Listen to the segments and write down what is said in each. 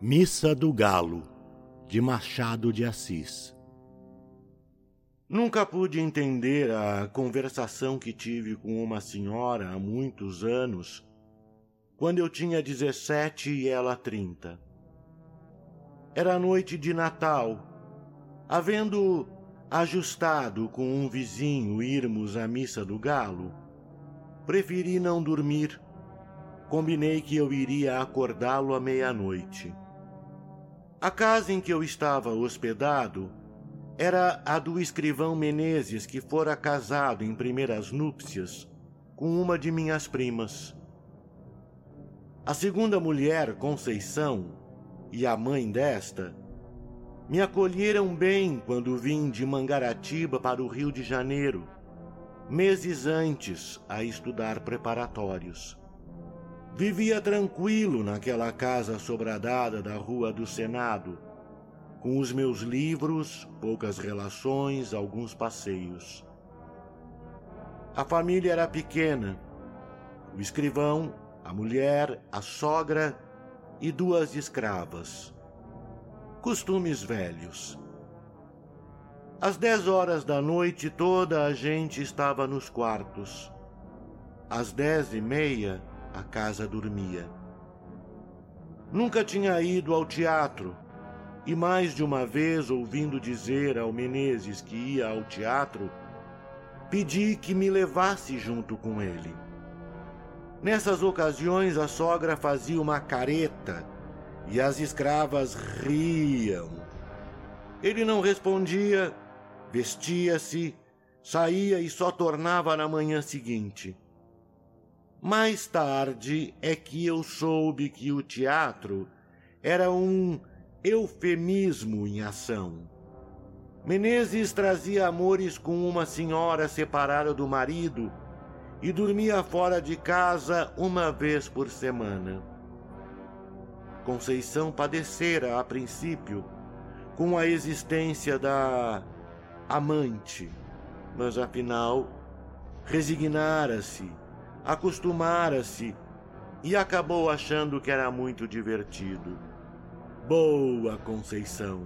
Missa do Galo, de Machado de Assis. Nunca pude entender a conversação que tive com uma senhora há muitos anos, quando eu tinha 17 e ela 30. Era noite de Natal. Havendo ajustado com um vizinho irmos à missa do galo, preferi não dormir. Combinei que eu iria acordá-lo à meia-noite. A casa em que eu estava hospedado era a do escrivão Menezes, que fora casado em primeiras núpcias com uma de minhas primas. A segunda mulher, Conceição, e a mãe desta, me acolheram bem quando vim de Mangaratiba para o Rio de Janeiro, meses antes a estudar preparatórios. Vivia tranquilo naquela casa sobradada da Rua do Senado, com os meus livros, poucas relações, alguns passeios. A família era pequena. O escrivão, a mulher, a sogra e duas escravas. Costumes velhos. Às dez horas da noite toda a gente estava nos quartos. Às dez e meia, a casa dormia. Nunca tinha ido ao teatro e mais de uma vez, ouvindo dizer ao Menezes que ia ao teatro, pedi que me levasse junto com ele. Nessas ocasiões, a sogra fazia uma careta e as escravas riam. Ele não respondia, vestia-se, saía e só tornava na manhã seguinte. Mais tarde é que eu soube que o teatro era um eufemismo em ação. Menezes trazia amores com uma senhora separada do marido e dormia fora de casa uma vez por semana. Conceição padecera, a princípio, com a existência da amante, mas afinal resignara-se acostumara-se e acabou achando que era muito divertido. Boa Conceição!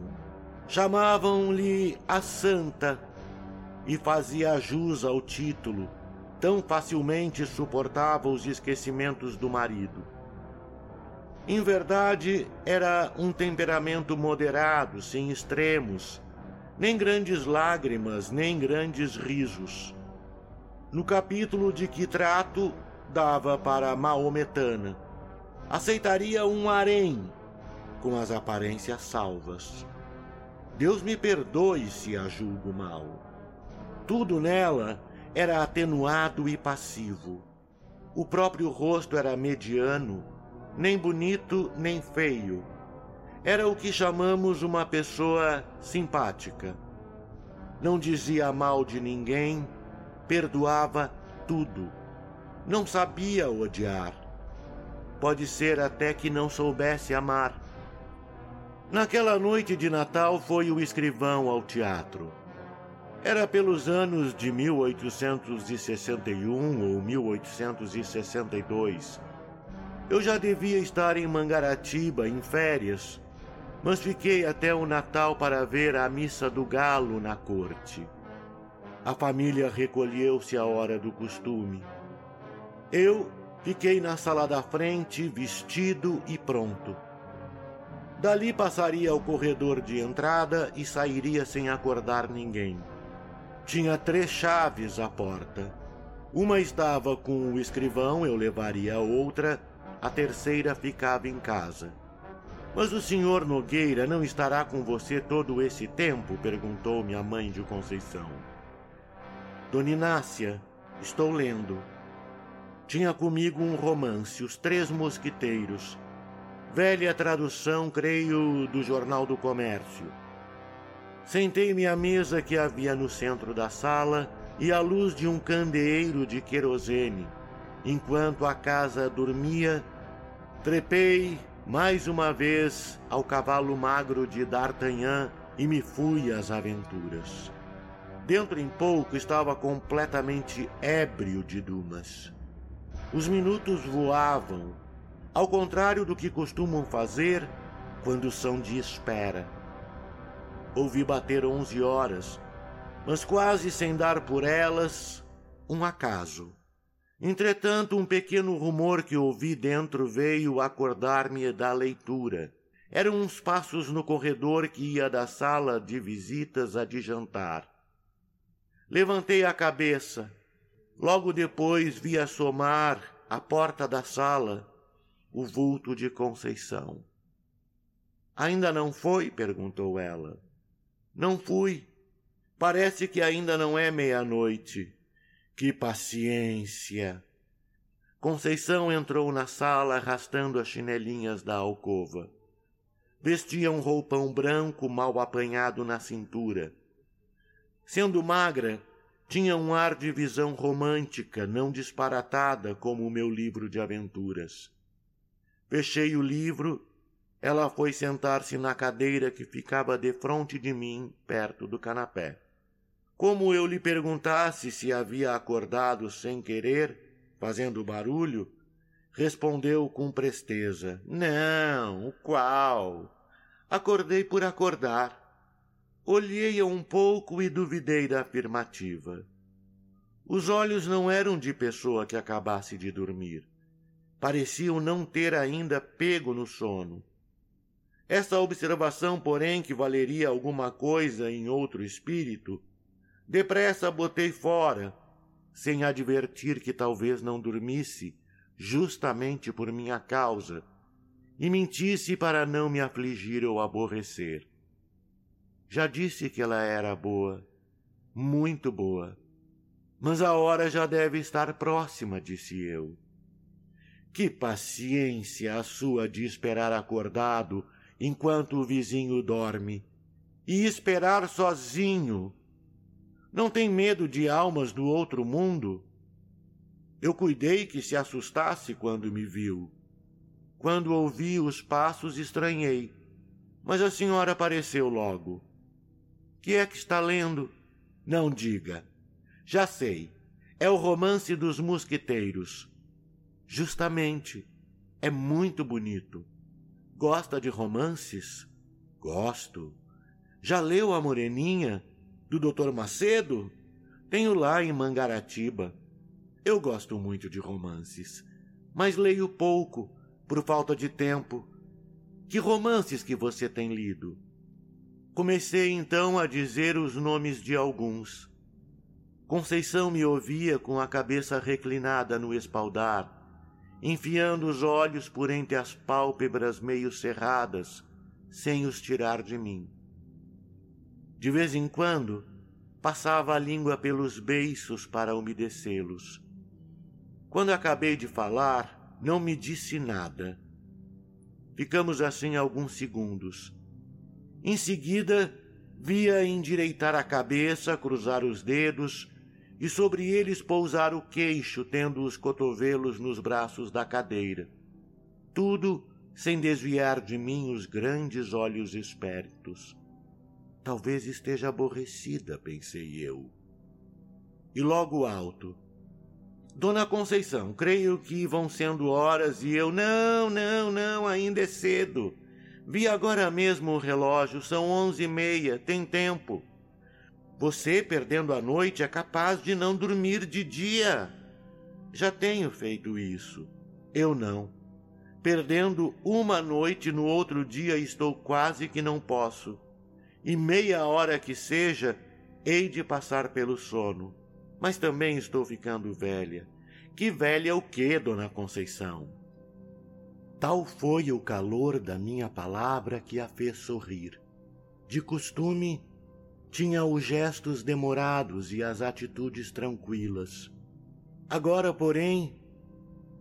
Chamavam-lhe a Santa e fazia jus ao título, tão facilmente suportava os esquecimentos do marido. Em verdade, era um temperamento moderado, sem extremos, nem grandes lágrimas, nem grandes risos. No capítulo de que trato, dava para maometana. Aceitaria um harém, com as aparências salvas. Deus me perdoe se a julgo mal. Tudo nela era atenuado e passivo. O próprio rosto era mediano, nem bonito nem feio. Era o que chamamos uma pessoa simpática. Não dizia mal de ninguém, perdoava tudo. Não sabia odiar. Pode ser até que não soubesse amar. Naquela noite de Natal foi o escrivão ao teatro. Era pelos anos de 1861 ou 1862. Eu já devia estar em Mangaratiba em férias, mas fiquei até o Natal para ver a missa do galo na corte. A família recolheu-se à hora do costume. Eu fiquei na sala da frente, vestido e pronto. Dali passaria ao corredor de entrada e sairia sem acordar ninguém. Tinha três chaves à porta. Uma estava com o escrivão, eu levaria a outra, a terceira ficava em casa. Mas o senhor Nogueira não estará com você todo esse tempo? perguntou minha mãe de Conceição. Dona Inácia, estou lendo. Tinha comigo um romance, Os Três Mosquiteiros. Velha tradução, creio, do Jornal do Comércio. Sentei-me à mesa que havia no centro da sala e à luz de um candeeiro de querosene. Enquanto a casa dormia, trepei mais uma vez ao cavalo magro de D'Artagnan e me fui às aventuras. Dentro em pouco estava completamente ébrio de Dumas. Os minutos voavam. Ao contrário do que costumam fazer, quando são de espera. Ouvi bater onze horas, mas quase sem dar por elas, um acaso. Entretanto, um pequeno rumor que ouvi dentro veio acordar-me da leitura. Eram uns passos no corredor que ia da sala de visitas a de jantar. Levantei a cabeça. Logo depois vi assomar à porta da sala o vulto de Conceição. Ainda não foi? perguntou ela. Não fui. Parece que ainda não é meia-noite. Que paciência! Conceição entrou na sala arrastando as chinelinhas da alcova. Vestia um roupão branco mal apanhado na cintura. Sendo magra, tinha um ar de visão romântica, não disparatada como o meu livro de aventuras. Fechei o livro, ela foi sentar-se na cadeira que ficava defronte de mim, perto do canapé. Como eu lhe perguntasse se havia acordado sem querer, fazendo barulho, respondeu com presteza: Não, qual? Acordei por acordar. Olhei-a um pouco e duvidei da afirmativa. Os olhos não eram de pessoa que acabasse de dormir. Pareciam não ter ainda pego no sono. Essa observação, porém, que valeria alguma coisa em outro espírito, Depressa botei fora, sem advertir que talvez não dormisse, justamente por minha causa, e mentisse para não me afligir ou aborrecer. Já disse que ela era boa, muito boa. Mas a hora já deve estar próxima, disse eu. Que paciência a sua de esperar acordado enquanto o vizinho dorme, e esperar sozinho não tem medo de almas do outro mundo? Eu cuidei que se assustasse quando me viu. Quando ouvi os passos, estranhei. Mas a senhora apareceu logo. Que é que está lendo? Não diga. Já sei. É o romance dos mosquiteiros. Justamente. É muito bonito. Gosta de romances? Gosto. Já leu A Moreninha? do Dr. Macedo, tenho lá em Mangaratiba. Eu gosto muito de romances, mas leio pouco, por falta de tempo. Que romances que você tem lido? Comecei então a dizer os nomes de alguns. Conceição me ouvia com a cabeça reclinada no espaldar, enfiando os olhos por entre as pálpebras meio cerradas, sem os tirar de mim. De vez em quando, passava a língua pelos beiços para umedecê-los. Quando acabei de falar, não me disse nada. Ficamos assim alguns segundos. Em seguida, via endireitar a cabeça, cruzar os dedos e sobre eles pousar o queixo, tendo os cotovelos nos braços da cadeira. Tudo sem desviar de mim os grandes olhos espertos. Talvez esteja aborrecida, pensei eu. E logo alto. Dona Conceição, creio que vão sendo horas e eu. Não, não, não, ainda é cedo. Vi agora mesmo o relógio, são onze e meia, tem tempo. Você, perdendo a noite, é capaz de não dormir de dia. Já tenho feito isso. Eu não. Perdendo uma noite no outro dia, estou quase que não posso e meia hora que seja, hei de passar pelo sono. Mas também estou ficando velha. Que velha o quê, dona Conceição? Tal foi o calor da minha palavra que a fez sorrir. De costume, tinha os gestos demorados e as atitudes tranquilas. Agora, porém,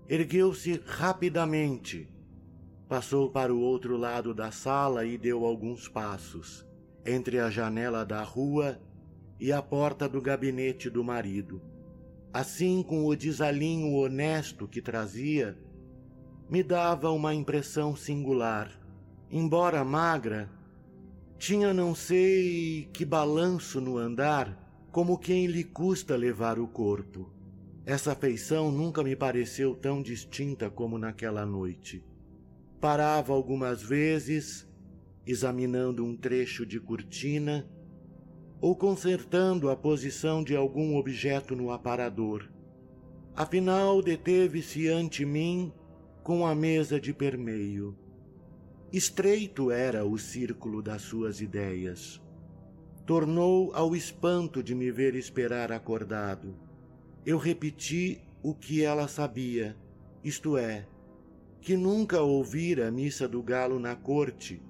ergueu-se rapidamente, passou para o outro lado da sala e deu alguns passos entre a janela da rua e a porta do gabinete do marido. Assim, com o desalinho honesto que trazia, me dava uma impressão singular. Embora magra, tinha não sei que balanço no andar, como quem lhe custa levar o corpo. Essa feição nunca me pareceu tão distinta como naquela noite. Parava algumas vezes examinando um trecho de cortina ou consertando a posição de algum objeto no aparador. Afinal, deteve-se ante mim com a mesa de permeio. Estreito era o círculo das suas ideias. Tornou ao espanto de me ver esperar acordado. Eu repeti o que ela sabia, isto é, que nunca ouvira a missa do galo na corte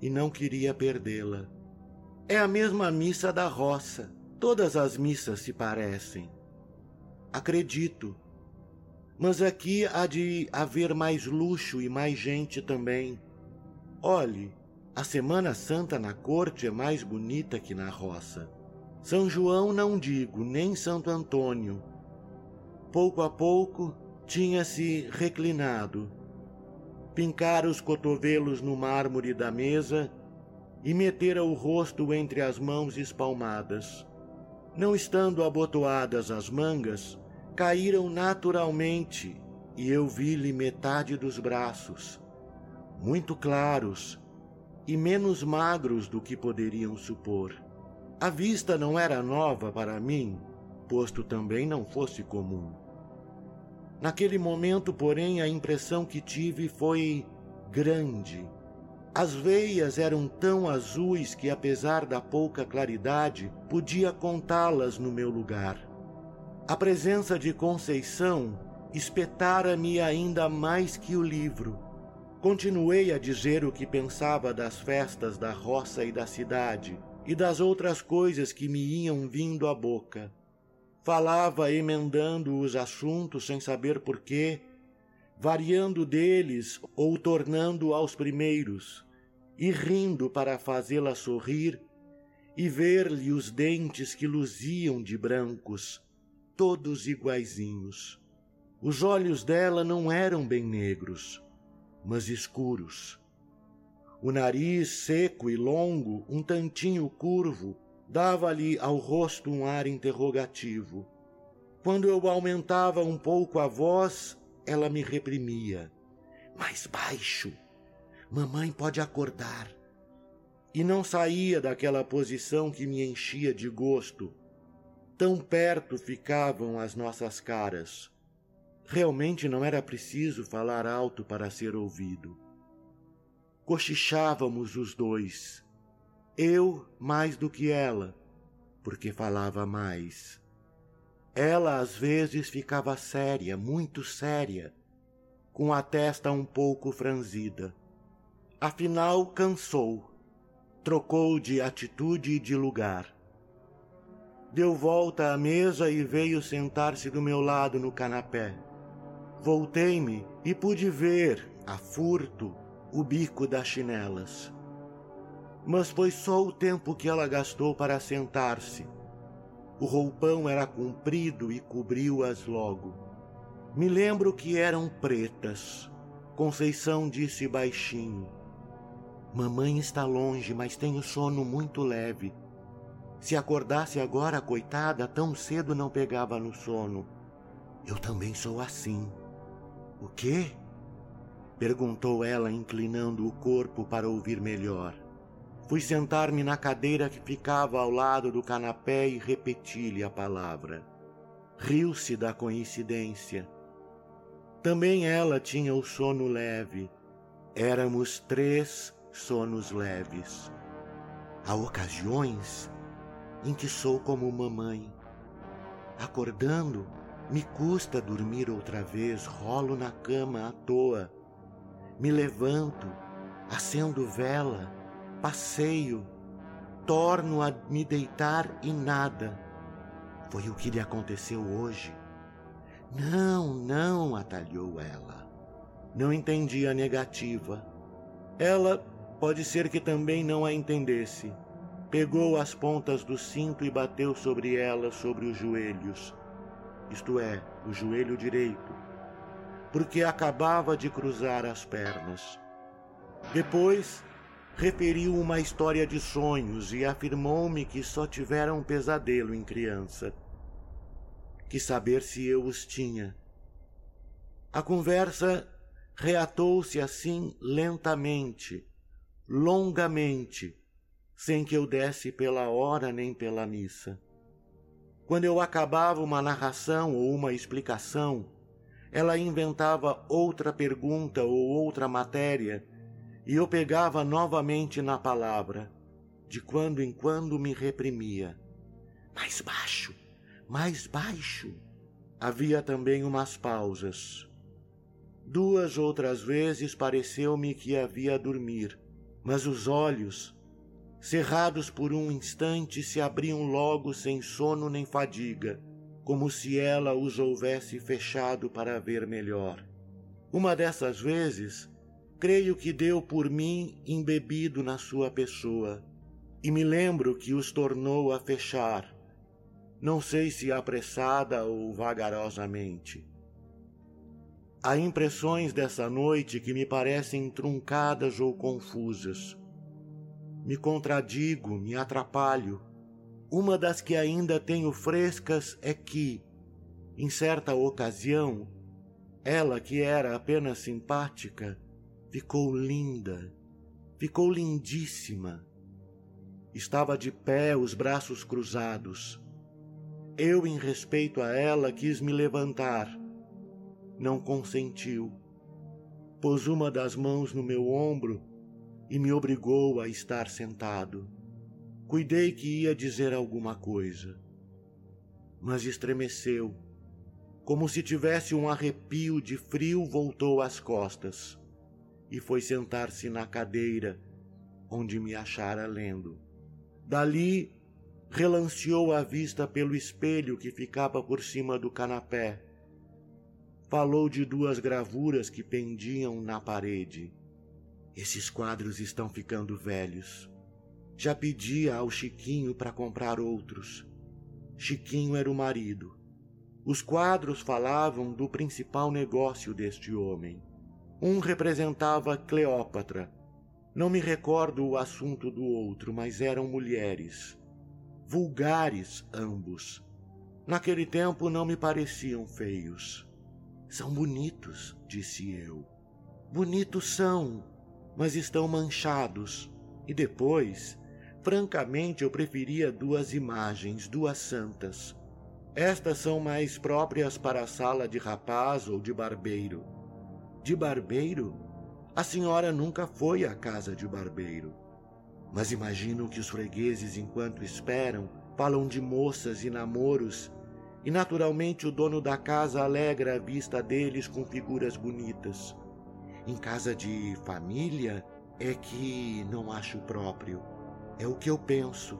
e não queria perdê-la. É a mesma missa da roça. Todas as missas se parecem. Acredito. Mas aqui há de haver mais luxo e mais gente também. Olhe, a Semana Santa na corte é mais bonita que na roça. São João não digo, nem Santo Antônio. Pouco a pouco tinha-se reclinado, pincara os cotovelos no mármore da mesa e metera o rosto entre as mãos espalmadas. Não estando abotoadas as mangas, caíram naturalmente e eu vi-lhe metade dos braços muito claros e menos magros do que poderiam supor. A vista não era nova para mim, posto também não fosse comum. Naquele momento, porém, a impressão que tive foi grande. As veias eram tão azuis que, apesar da pouca claridade, podia contá-las no meu lugar. A presença de Conceição espetara-me ainda mais que o livro Continuei a dizer o que pensava das festas da roça e da cidade e das outras coisas que me iam vindo à boca. Falava emendando os assuntos sem saber porquê, variando deles ou tornando aos primeiros, e rindo para fazê-la sorrir e ver-lhe os dentes que luziam de brancos, todos iguaizinhos. Os olhos dela não eram bem negros, mas escuros. O nariz seco e longo, um tantinho curvo, dava-lhe ao rosto um ar interrogativo. Quando eu aumentava um pouco a voz, ela me reprimia. Mais baixo! Mamãe pode acordar. E não saía daquela posição que me enchia de gosto. Tão perto ficavam as nossas caras. Realmente não era preciso falar alto para ser ouvido. Cochichávamos os dois, eu mais do que ela, porque falava mais. Ela às vezes ficava séria, muito séria, com a testa um pouco franzida. Afinal, cansou, trocou de atitude e de lugar. Deu volta à mesa e veio sentar-se do meu lado no canapé. Voltei-me e pude ver, a furto, o bico das chinelas. Mas foi só o tempo que ela gastou para sentar-se. O roupão era comprido e cobriu-as logo. Me lembro que eram pretas. Conceição disse baixinho: Mamãe está longe, mas tem o sono muito leve. Se acordasse agora, coitada, tão cedo não pegava no sono. Eu também sou assim. O quê? perguntou ela, inclinando o corpo para ouvir melhor. Fui sentar-me na cadeira que ficava ao lado do canapé e repeti-lhe a palavra. Riu-se da coincidência. Também ela tinha o sono leve. Éramos três sonos leves. Há ocasiões em que sou como mamãe. Acordando, me custa dormir outra vez, rolo na cama à toa. Me levanto, acendo vela, passeio, torno a me deitar e nada. Foi o que lhe aconteceu hoje. Não, não, atalhou ela. Não entendi a negativa. Ela pode ser que também não a entendesse. Pegou as pontas do cinto e bateu sobre ela, sobre os joelhos isto é, o joelho direito, porque acabava de cruzar as pernas. Depois, referiu uma história de sonhos e afirmou-me que só tivera um pesadelo em criança. Quis saber se eu os tinha. A conversa reatou-se assim lentamente, longamente, sem que eu desse pela hora nem pela missa. Quando eu acabava uma narração ou uma explicação, ela inventava outra pergunta ou outra matéria e eu pegava novamente na palavra. De quando em quando me reprimia. Mais baixo, mais baixo. Havia também umas pausas. Duas outras vezes pareceu-me que havia dormir, mas os olhos cerrados por um instante, se abriam logo sem sono nem fadiga, como se ela os houvesse fechado para ver melhor. Uma dessas vezes, creio que deu por mim embebido na sua pessoa, e me lembro que os tornou a fechar, não sei se apressada ou vagarosamente. Há impressões dessa noite que me parecem truncadas ou confusas me contradigo, me atrapalho. Uma das que ainda tenho frescas é que, em certa ocasião, ela, que era apenas simpática, ficou linda, ficou lindíssima. Estava de pé, os braços cruzados. Eu, em respeito a ela, quis me levantar. Não consentiu. Pôs uma das mãos no meu ombro e me obrigou a estar sentado. Cuidei que ia dizer alguma coisa, mas estremeceu. Como se tivesse um arrepio de frio, voltou às costas e foi sentar-se na cadeira onde me achara lendo. Dali relanceou a vista pelo espelho que ficava por cima do canapé. Falou de duas gravuras que pendiam na parede. Esses quadros estão ficando velhos. Já pedia ao Chiquinho para comprar outros. Chiquinho era o marido. Os quadros falavam do principal negócio deste homem. Um representava Cleópatra. Não me recordo o assunto do outro, mas eram mulheres. Vulgares ambos. Naquele tempo não me pareciam feios. São bonitos, disse eu. Bonitos são, mas estão manchados. E depois, francamente, eu preferia duas imagens, duas santas. Estas são mais próprias para a sala de rapaz ou de barbeiro. De barbeiro? A senhora nunca foi à casa de barbeiro. Mas imagino que os fregueses, enquanto esperam, falam de moças e namoros, e naturalmente o dono da casa alegra a vista deles com figuras bonitas. Em casa de família é que não acho próprio. É o que eu penso.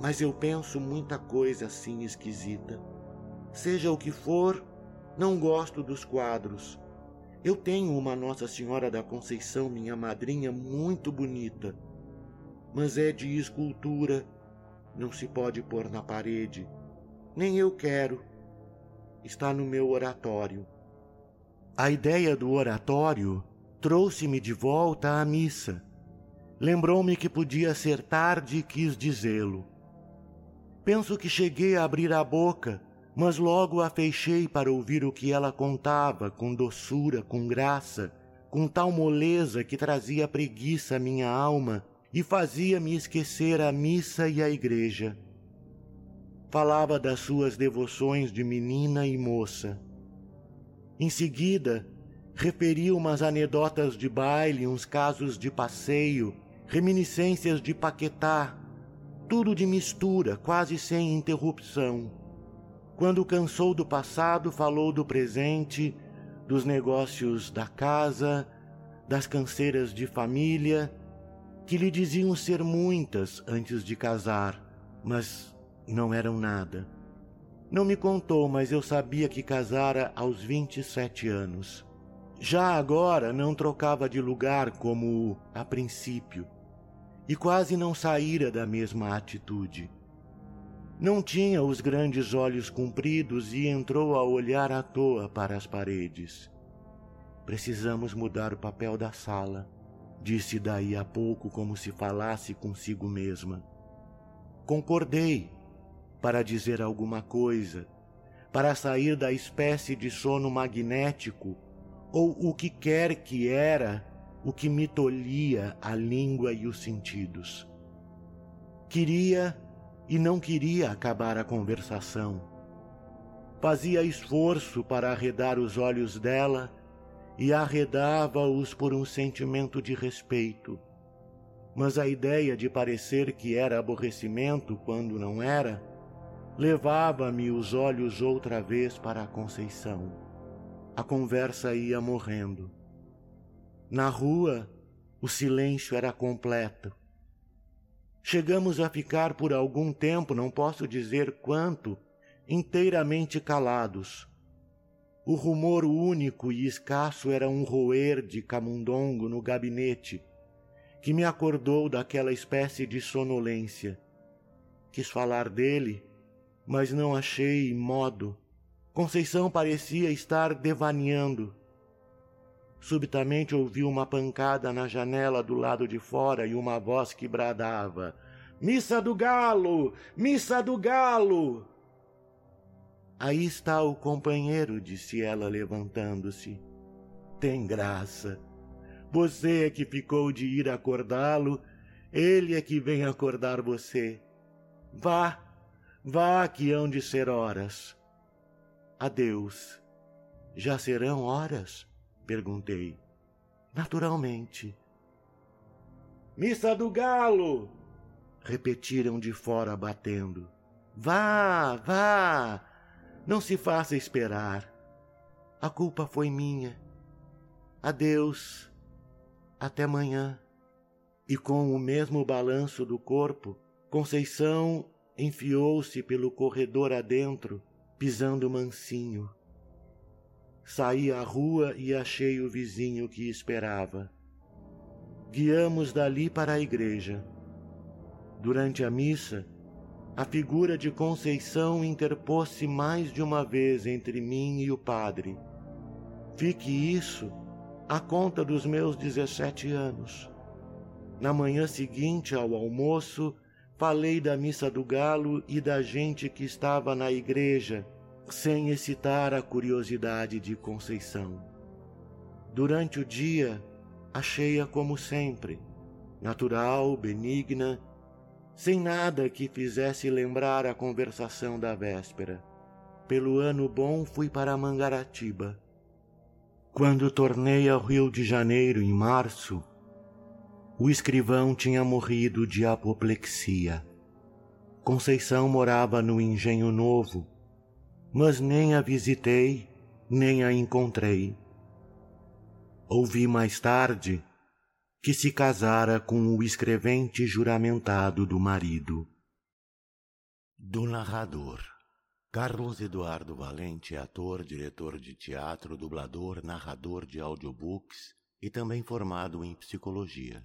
Mas eu penso muita coisa assim esquisita. Seja o que for, não gosto dos quadros. Eu tenho uma Nossa Senhora da Conceição, minha madrinha, muito bonita, mas é de escultura, não se pode pôr na parede. Nem eu quero. Está no meu oratório. A ideia do oratório trouxe-me de volta à missa. Lembrou-me que podia ser tarde e quis dizê-lo. Penso que cheguei a abrir a boca, mas logo a fechei para ouvir o que ela contava, com doçura, com graça, com tal moleza que trazia preguiça à minha alma e fazia-me esquecer a missa e a igreja. Falava das suas devoções de menina e moça. Em seguida, referiu umas anedotas de baile, uns casos de passeio, reminiscências de Paquetá, tudo de mistura, quase sem interrupção. Quando cansou do passado, falou do presente, dos negócios da casa, das canseiras de família, que lhe diziam ser muitas antes de casar, mas não eram nada. Não me contou, mas eu sabia que casara aos 27 anos. Já agora não trocava de lugar como a princípio, e quase não saíra da mesma atitude. Não tinha os grandes olhos compridos e entrou a olhar à toa para as paredes. Precisamos mudar o papel da sala, disse daí a pouco como se falasse consigo mesma. Concordei para dizer alguma coisa, para sair da espécie de sono magnético ou o que quer que era o que me tolhia a língua e os sentidos. Queria e não queria acabar a conversação. Fazia esforço para arredar os olhos dela e arredava-os por um sentimento de respeito. Mas a ideia de parecer que era aborrecimento quando não era, levava-me os olhos outra vez para a Conceição. A conversa ia morrendo. Na rua, o silêncio era completo. Chegamos a ficar por algum tempo, não posso dizer quanto, inteiramente calados. O rumor único e escasso era um roer de camundongo no gabinete, que me acordou daquela espécie de sonolência. Quis falar dele, mas não achei modo. Conceição parecia estar devaneando. Subitamente ouvi uma pancada na janela do lado de fora e uma voz que bradava: Missa do Galo! Missa do Galo! Aí está o companheiro, disse ela, levantando-se. Tem graça. Você é que ficou de ir acordá-lo, ele é que vem acordar você. Vá, vá que hão de ser horas. Adeus. Já serão horas? Perguntei. Naturalmente. Missa do Galo! Repetiram de fora, batendo. Vá, vá! Não se faça esperar. A culpa foi minha. Adeus. Até amanhã. E com o mesmo balanço do corpo, Conceição enfiou-se pelo corredor adentro, pisando mansinho. Saí à rua e achei o vizinho que esperava. Guiamos dali para a igreja. Durante a missa, a figura de Conceição interpôs-se mais de uma vez entre mim e o padre. Fique isso a conta dos meus dezessete anos. Na manhã seguinte ao almoço, falei da missa do galo e da gente que estava na igreja sem excitar a curiosidade de Conceição. Durante o dia, achei-a como sempre, natural, benigna, sem nada que fizesse lembrar a conversação da véspera. Pelo ano bom fui para Mangaratiba. Quando tornei ao Rio de Janeiro em março, o escrivão tinha morrido de apoplexia. Conceição morava no Engenho Novo, mas nem a visitei, nem a encontrei. Ouvi mais tarde que se casara com o escrevente juramentado do marido. Do narrador. Carlos Eduardo Valente é ator, diretor de teatro, dublador, narrador de audiobooks e também formado em psicologia.